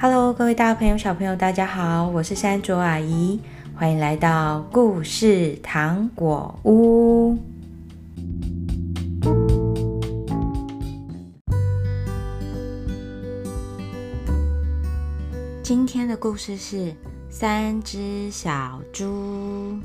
Hello，各位大朋友、小朋友，大家好，我是山卓阿姨，欢迎来到故事糖果屋。今天的故事是三只小猪。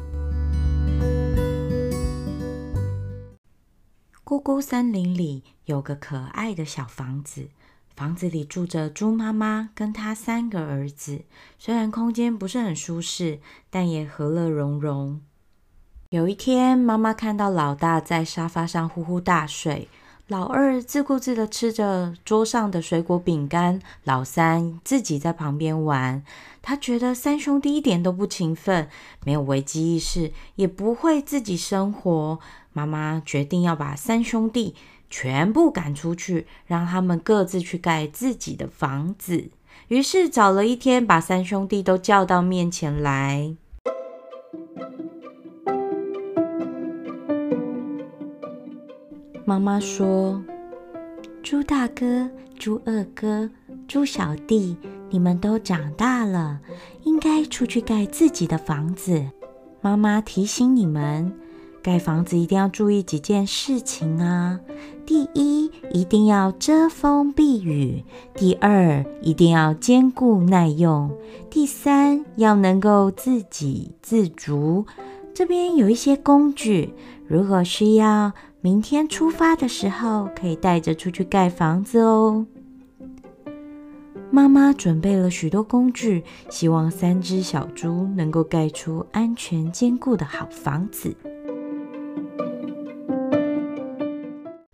咕咕森林里有个可爱的小房子，房子里住着猪妈妈跟她三个儿子。虽然空间不是很舒适，但也和乐融融。有一天，妈妈看到老大在沙发上呼呼大睡。老二自顾自的吃着桌上的水果饼干，老三自己在旁边玩。他觉得三兄弟一点都不勤奋，没有危机意识，也不会自己生活。妈妈决定要把三兄弟全部赶出去，让他们各自去盖自己的房子。于是找了一天，把三兄弟都叫到面前来。妈妈说：“猪大哥、猪二哥、猪小弟，你们都长大了，应该出去盖自己的房子。妈妈提醒你们，盖房子一定要注意几件事情啊。第一，一定要遮风避雨；第二，一定要坚固耐用；第三，要能够自给自足。这边有一些工具，如果需要。”明天出发的时候，可以带着出去盖房子哦。妈妈准备了许多工具，希望三只小猪能够盖出安全坚固的好房子。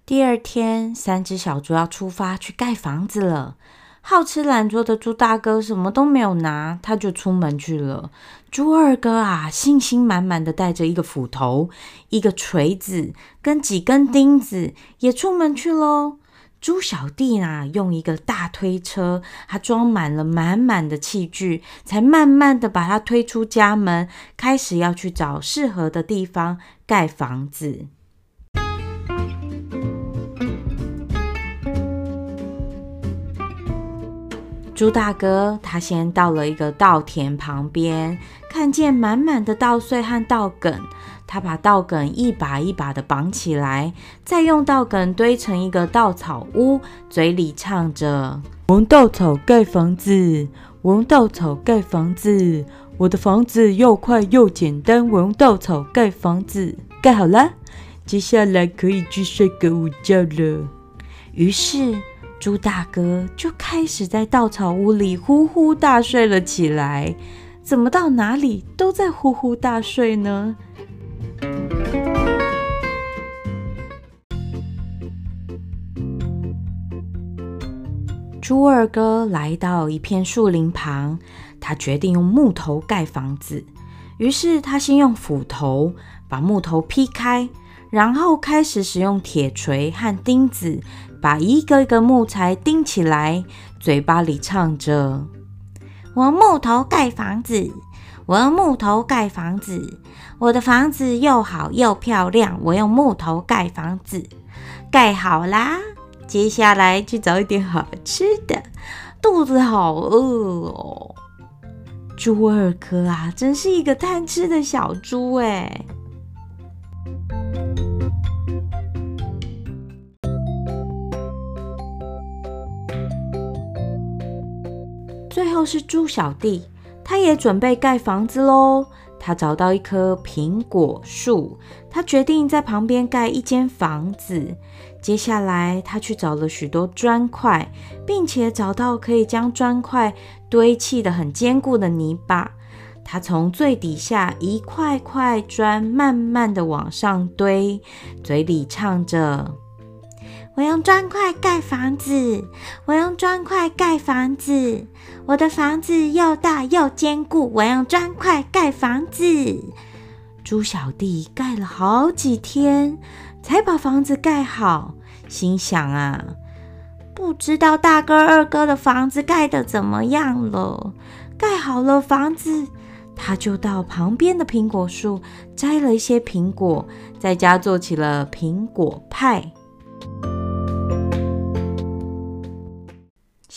第二天，三只小猪要出发去盖房子了。好吃懒做的猪大哥什么都没有拿，他就出门去了。猪二哥啊，信心满满的带着一个斧头、一个锤子跟几根钉子，也出门去喽。猪小弟呢，用一个大推车，他装满了满满的器具，才慢慢的把它推出家门，开始要去找适合的地方盖房子。猪大哥他先到了一个稻田旁边，看见满满的稻穗和稻梗，他把稻梗一把一把的绑起来，再用稻梗堆成一个稻草屋，嘴里唱着：“我用稻草盖房子，我用稻草盖房子，我的房子又快又简单，我用稻草盖房子，盖好了，接下来可以去睡个午觉了。”于是。猪大哥就开始在稻草屋里呼呼大睡了起来。怎么到哪里都在呼呼大睡呢？猪二哥来到一片树林旁，他决定用木头盖房子。于是他先用斧头把木头劈开，然后开始使用铁锤和钉子。把一个一个木材钉起来，嘴巴里唱着：“我用木头盖房子，我用木头盖房子，我的房子又好又漂亮。我用木头盖房子，盖好啦！接下来去找一点好吃的，肚子好饿哦。”猪二哥啊，真是一个贪吃的小猪哎。最后是猪小弟，他也准备盖房子喽。他找到一棵苹果树，他决定在旁边盖一间房子。接下来，他去找了许多砖块，并且找到可以将砖块堆砌得很坚固的泥巴。他从最底下一块块砖慢慢地往上堆，嘴里唱着。我用砖块盖房子，我用砖块盖房子，我的房子又大又坚固。我用砖块盖房子。猪小弟盖了好几天，才把房子盖好，心想啊，不知道大哥二哥的房子盖得怎么样了。盖好了房子，他就到旁边的苹果树摘了一些苹果，在家做起了苹果派。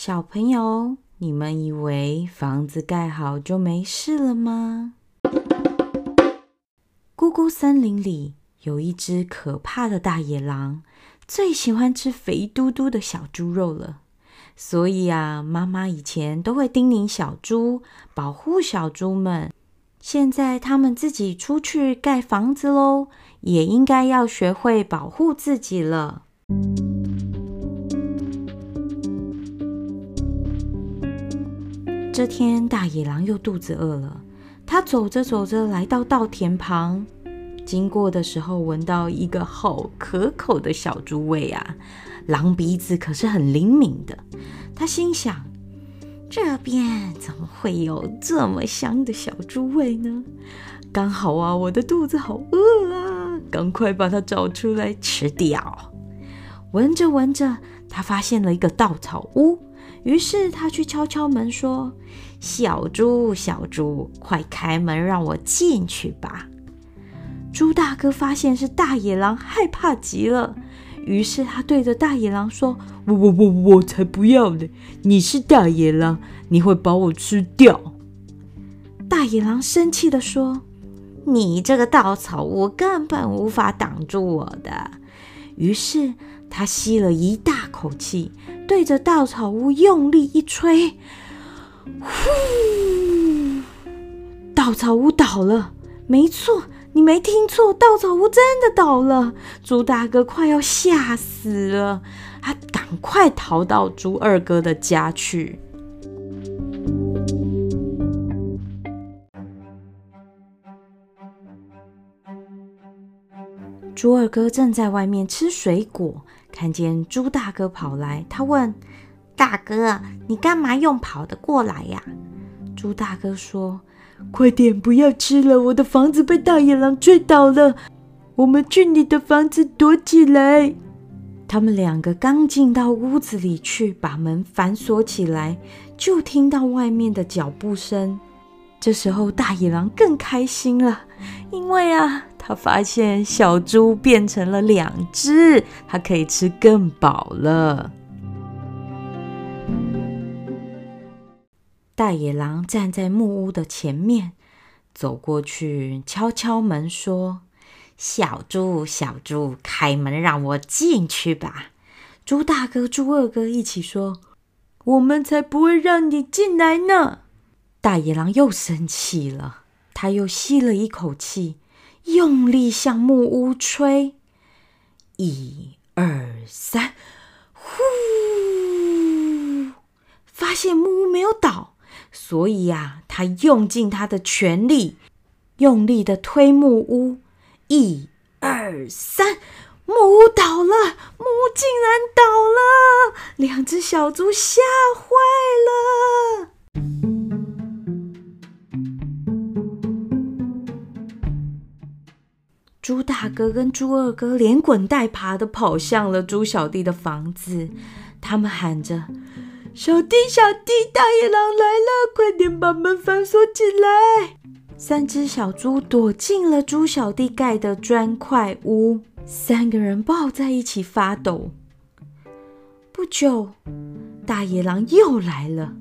小朋友，你们以为房子盖好就没事了吗？咕咕森林里有一只可怕的大野狼，最喜欢吃肥嘟嘟的小猪肉了。所以啊，妈妈以前都会叮咛小猪，保护小猪们。现在他们自己出去盖房子喽，也应该要学会保护自己了。这天，大野狼又肚子饿了。他走着走着，来到稻田旁，经过的时候，闻到一个好可口的小猪味啊！狼鼻子可是很灵敏的，他心想：这边怎么会有这么香的小猪味呢？刚好啊，我的肚子好饿啊，赶快把它找出来吃掉。闻着闻着，他发现了一个稻草屋，于是他去敲敲门说：“小猪，小猪，快开门，让我进去吧。”猪大哥发现是大野狼，害怕极了。于是他对着大野狼说：“我我我我才不要呢！你是大野狼，你会把我吃掉。”大野狼生气地说：“你这个稻草我根本无法挡住我的。”于是他吸了一大口气，对着稻草屋用力一吹，呼！稻草屋倒了。没错。你没听错，稻草屋真的倒了。猪大哥快要吓死了，他赶快逃到猪二哥的家去。猪二哥正在外面吃水果，看见猪大哥跑来，他问：“大哥，你干嘛用跑的过来呀？”猪大哥说。快点，不要吃了！我的房子被大野狼追倒了，我们去你的房子躲起来。他们两个刚进到屋子里去，把门反锁起来，就听到外面的脚步声。这时候，大野狼更开心了，因为啊，他发现小猪变成了两只，他可以吃更饱了。大野狼站在木屋的前面，走过去敲敲门，说：“小猪，小猪，开门，让我进去吧。”猪大哥、猪二哥一起说：“我们才不会让你进来呢！”大野狼又生气了，他又吸了一口气，用力向木屋吹：“一二三，呼！”发现木屋没有倒。所以呀，他用尽他的全力，用力的推木屋，一、二、三，木屋倒了，木屋竟然倒了，两只小猪吓坏了。猪大哥跟猪二哥连滚带爬的跑向了猪小弟的房子，他们喊着。小弟，小弟，大野狼来了！快点把门反锁起来。三只小猪躲进了猪小弟盖的砖块屋，三个人抱在一起发抖。不久，大野狼又来了，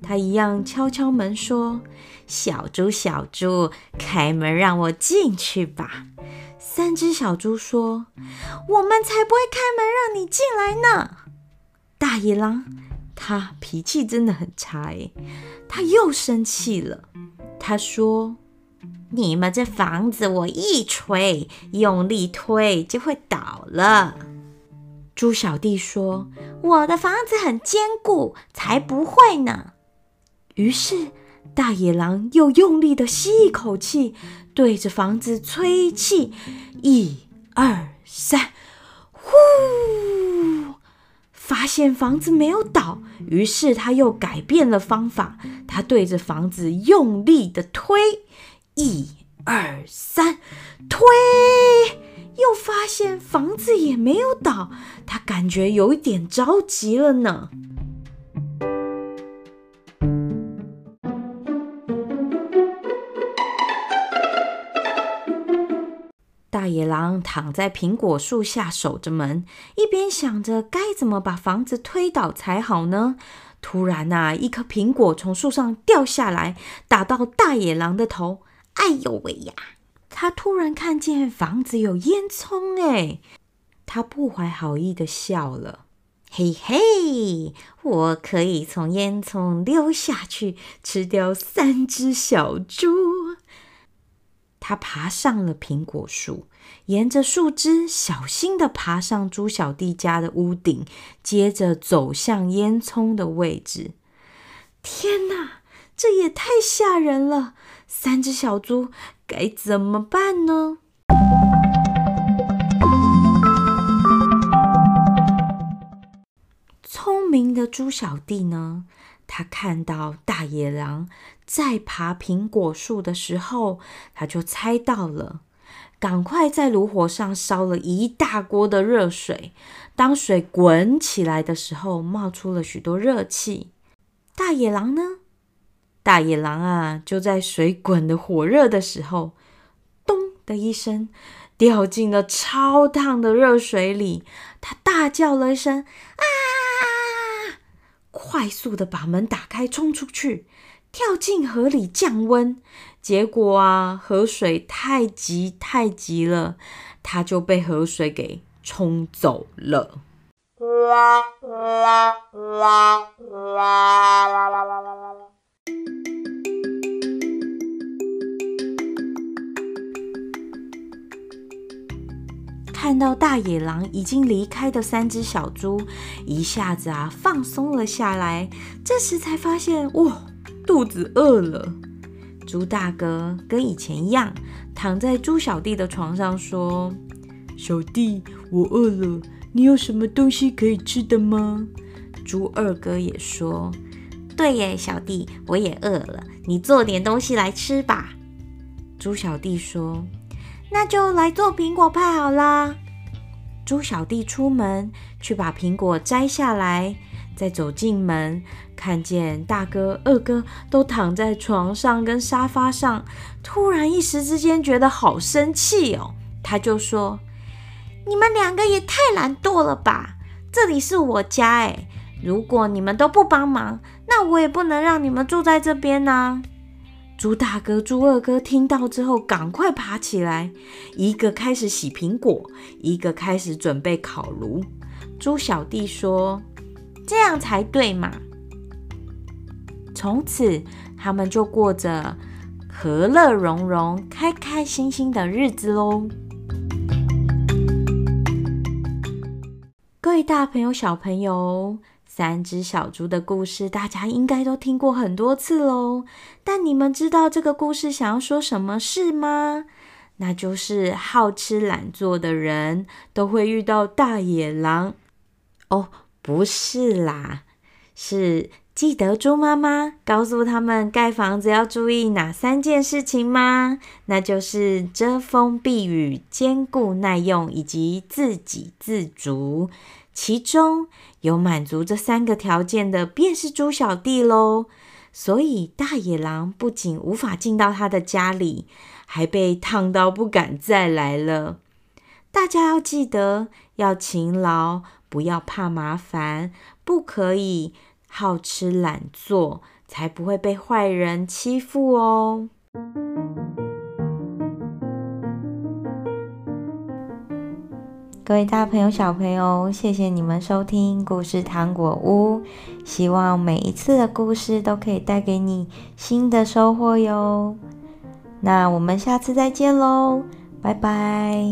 他一样敲敲门说：“小猪，小猪，开门让我进去吧。”三只小猪说：“我们才不会开门让你进来呢！”大野狼。他脾气真的很差诶，他又生气了。他说：“你们这房子，我一锤，用力推就会倒了。”猪小弟说：“我的房子很坚固，才不会呢。”于是大野狼又用力的吸一口气，对着房子吹气，一、二、三，呼！发现房子没有倒，于是他又改变了方法。他对着房子用力的推，一、二、三，推，又发现房子也没有倒。他感觉有一点着急了呢。大野狼躺在苹果树下守着门，一边想着该怎么把房子推倒才好呢。突然啊，一颗苹果从树上掉下来，打到大野狼的头。哎呦喂呀！他突然看见房子有烟囱，哎，他不怀好意的笑了。嘿嘿，我可以从烟囱溜下去，吃掉三只小猪。他爬上了苹果树，沿着树枝小心的爬上猪小弟家的屋顶，接着走向烟囱的位置。天哪，这也太吓人了！三只小猪该怎么办呢？聪明的猪小弟呢？他看到大野狼在爬苹果树的时候，他就猜到了，赶快在炉火上烧了一大锅的热水。当水滚起来的时候，冒出了许多热气。大野狼呢？大野狼啊，就在水滚得火热的时候，咚的一声，掉进了超烫的热水里。他大叫了一声：“啊！”快速的把门打开，冲出去，跳进河里降温。结果啊，河水太急太急了，他就被河水给冲走了。看到大野狼已经离开的三只小猪，一下子啊放松了下来。这时才发现，哇，肚子饿了。猪大哥跟以前一样，躺在猪小弟的床上说：“小弟，我饿了，你有什么东西可以吃的吗？”猪二哥也说：“对耶，小弟，我也饿了，你做点东西来吃吧。”猪小弟说。那就来做苹果派好啦！猪小弟出门去把苹果摘下来，再走进门，看见大哥、二哥都躺在床上跟沙发上，突然一时之间觉得好生气哦。他就说：“你们两个也太懒惰了吧！这里是我家诶，如果你们都不帮忙，那我也不能让你们住在这边呢。”猪大哥、猪二哥听到之后，赶快爬起来，一个开始洗苹果，一个开始准备烤炉。猪小弟说：“这样才对嘛！”从此，他们就过着和乐融融、开开心心的日子喽。各位大朋友、小朋友。三只小猪的故事，大家应该都听过很多次喽。但你们知道这个故事想要说什么事吗？那就是好吃懒做的人都会遇到大野狼。哦，不是啦，是记得猪妈妈告诉他们盖房子要注意哪三件事情吗？那就是遮风避雨、坚固耐用以及自给自足。其中有满足这三个条件的，便是猪小弟喽。所以大野狼不仅无法进到他的家里，还被烫到不敢再来了。大家要记得，要勤劳，不要怕麻烦，不可以好吃懒做，才不会被坏人欺负哦。各位大朋友、小朋友，谢谢你们收听故事糖果屋。希望每一次的故事都可以带给你新的收获哟。那我们下次再见喽，拜拜。